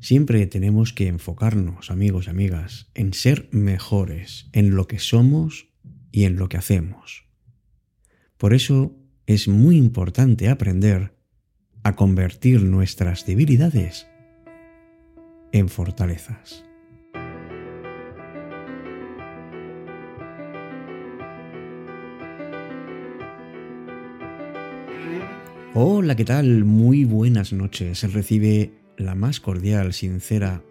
Siempre tenemos que enfocarnos, amigos y amigas, en ser mejores, en lo que somos y en lo que hacemos. Por eso es muy importante aprender a convertir nuestras debilidades en fortalezas. Hola, ¿qué tal? Muy buenas noches. Recibe la más cordial, sincera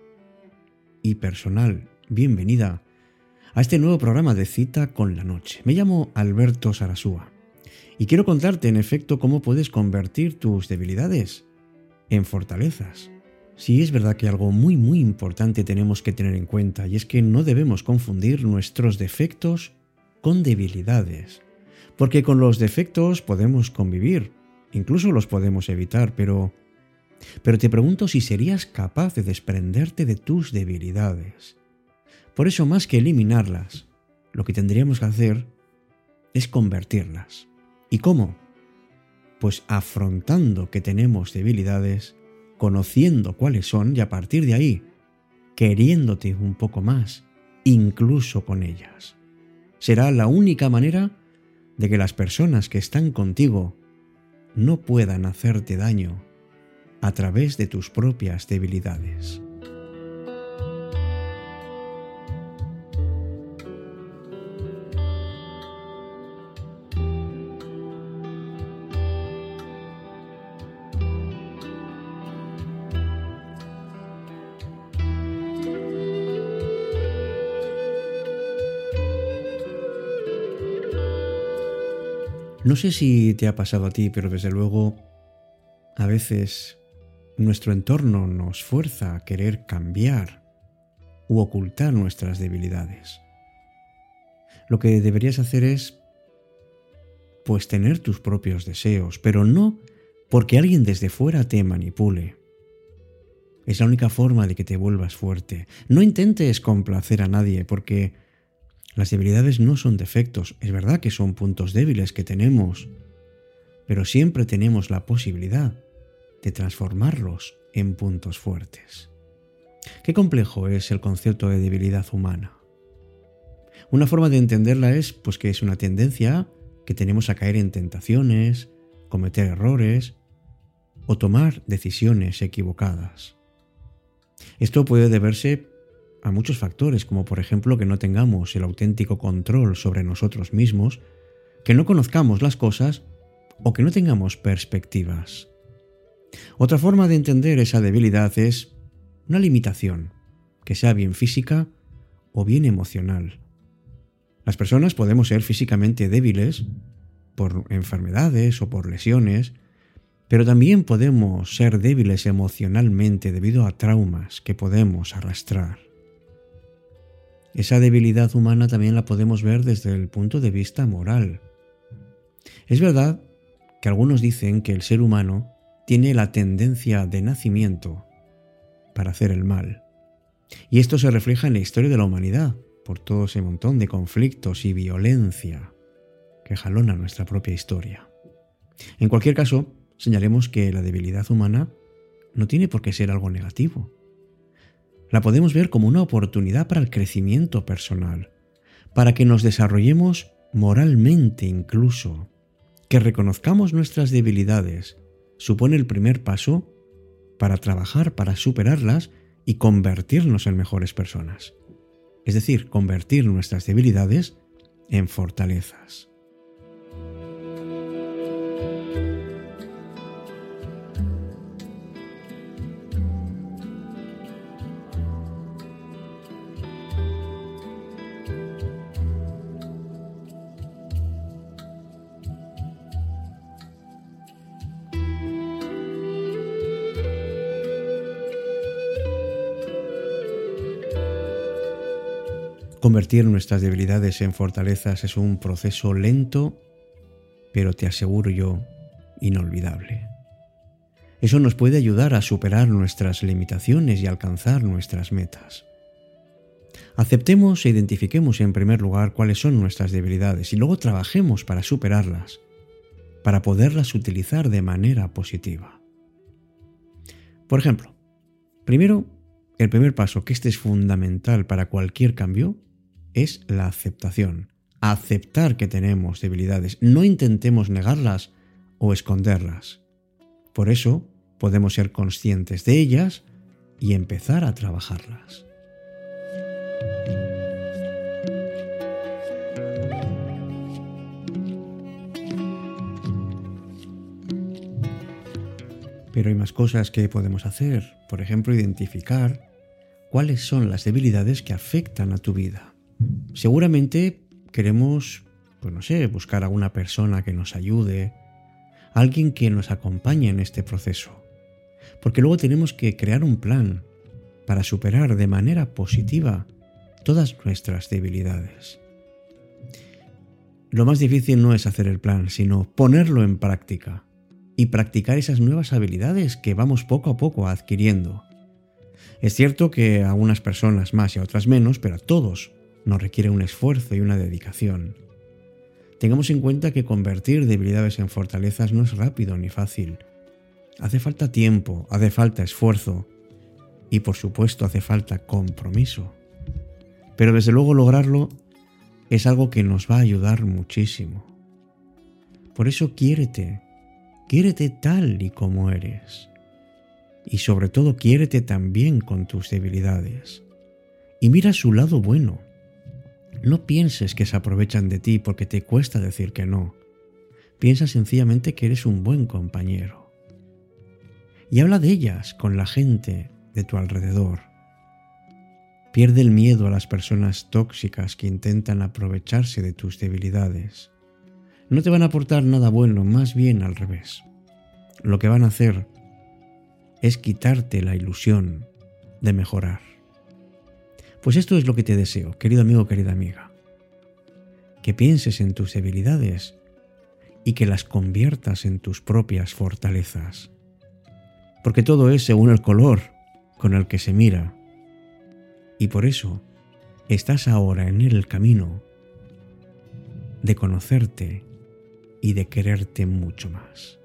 y personal bienvenida a este nuevo programa de cita con la noche. Me llamo Alberto Sarasúa y quiero contarte en efecto cómo puedes convertir tus debilidades en fortalezas. Sí, es verdad que algo muy muy importante tenemos que tener en cuenta y es que no debemos confundir nuestros defectos con debilidades, porque con los defectos podemos convivir, Incluso los podemos evitar, pero... Pero te pregunto si serías capaz de desprenderte de tus debilidades. Por eso, más que eliminarlas, lo que tendríamos que hacer es convertirlas. ¿Y cómo? Pues afrontando que tenemos debilidades, conociendo cuáles son y a partir de ahí, queriéndote un poco más, incluso con ellas. Será la única manera de que las personas que están contigo no puedan hacerte daño a través de tus propias debilidades. No sé si te ha pasado a ti, pero desde luego a veces nuestro entorno nos fuerza a querer cambiar u ocultar nuestras debilidades. Lo que deberías hacer es pues tener tus propios deseos, pero no porque alguien desde fuera te manipule. Es la única forma de que te vuelvas fuerte. No intentes complacer a nadie porque las debilidades no son defectos, es verdad que son puntos débiles que tenemos, pero siempre tenemos la posibilidad transformarlos en puntos fuertes. Qué complejo es el concepto de debilidad humana. Una forma de entenderla es pues que es una tendencia que tenemos a caer en tentaciones, cometer errores o tomar decisiones equivocadas. Esto puede deberse a muchos factores, como por ejemplo que no tengamos el auténtico control sobre nosotros mismos, que no conozcamos las cosas o que no tengamos perspectivas. Otra forma de entender esa debilidad es una limitación, que sea bien física o bien emocional. Las personas podemos ser físicamente débiles por enfermedades o por lesiones, pero también podemos ser débiles emocionalmente debido a traumas que podemos arrastrar. Esa debilidad humana también la podemos ver desde el punto de vista moral. Es verdad que algunos dicen que el ser humano tiene la tendencia de nacimiento para hacer el mal. Y esto se refleja en la historia de la humanidad, por todo ese montón de conflictos y violencia que jalona nuestra propia historia. En cualquier caso, señalemos que la debilidad humana no tiene por qué ser algo negativo la podemos ver como una oportunidad para el crecimiento personal, para que nos desarrollemos moralmente incluso, que reconozcamos nuestras debilidades, supone el primer paso para trabajar para superarlas y convertirnos en mejores personas. Es decir, convertir nuestras debilidades en fortalezas. Convertir nuestras debilidades en fortalezas es un proceso lento, pero te aseguro yo, inolvidable. Eso nos puede ayudar a superar nuestras limitaciones y alcanzar nuestras metas. Aceptemos e identifiquemos en primer lugar cuáles son nuestras debilidades y luego trabajemos para superarlas, para poderlas utilizar de manera positiva. Por ejemplo, primero el primer paso, que este es fundamental para cualquier cambio, es la aceptación. Aceptar que tenemos debilidades. No intentemos negarlas o esconderlas. Por eso podemos ser conscientes de ellas y empezar a trabajarlas. Pero hay más cosas que podemos hacer. Por ejemplo, identificar cuáles son las debilidades que afectan a tu vida. Seguramente queremos, pues no sé, buscar a una persona que nos ayude, alguien que nos acompañe en este proceso. Porque luego tenemos que crear un plan para superar de manera positiva todas nuestras debilidades. Lo más difícil no es hacer el plan, sino ponerlo en práctica y practicar esas nuevas habilidades que vamos poco a poco adquiriendo. Es cierto que a unas personas más y a otras menos, pero a todos nos requiere un esfuerzo y una dedicación. Tengamos en cuenta que convertir debilidades en fortalezas no es rápido ni fácil. Hace falta tiempo, hace falta esfuerzo y por supuesto hace falta compromiso. Pero desde luego lograrlo es algo que nos va a ayudar muchísimo. Por eso quiérete, Quiérete tal y como eres. Y sobre todo quiérete también con tus debilidades. Y mira su lado bueno. No pienses que se aprovechan de ti porque te cuesta decir que no. Piensa sencillamente que eres un buen compañero. Y habla de ellas con la gente de tu alrededor. Pierde el miedo a las personas tóxicas que intentan aprovecharse de tus debilidades no te van a aportar nada bueno, más bien al revés. Lo que van a hacer es quitarte la ilusión de mejorar. Pues esto es lo que te deseo, querido amigo, querida amiga. Que pienses en tus debilidades y que las conviertas en tus propias fortalezas. Porque todo es según el color con el que se mira. Y por eso estás ahora en el camino de conocerte y de quererte mucho más.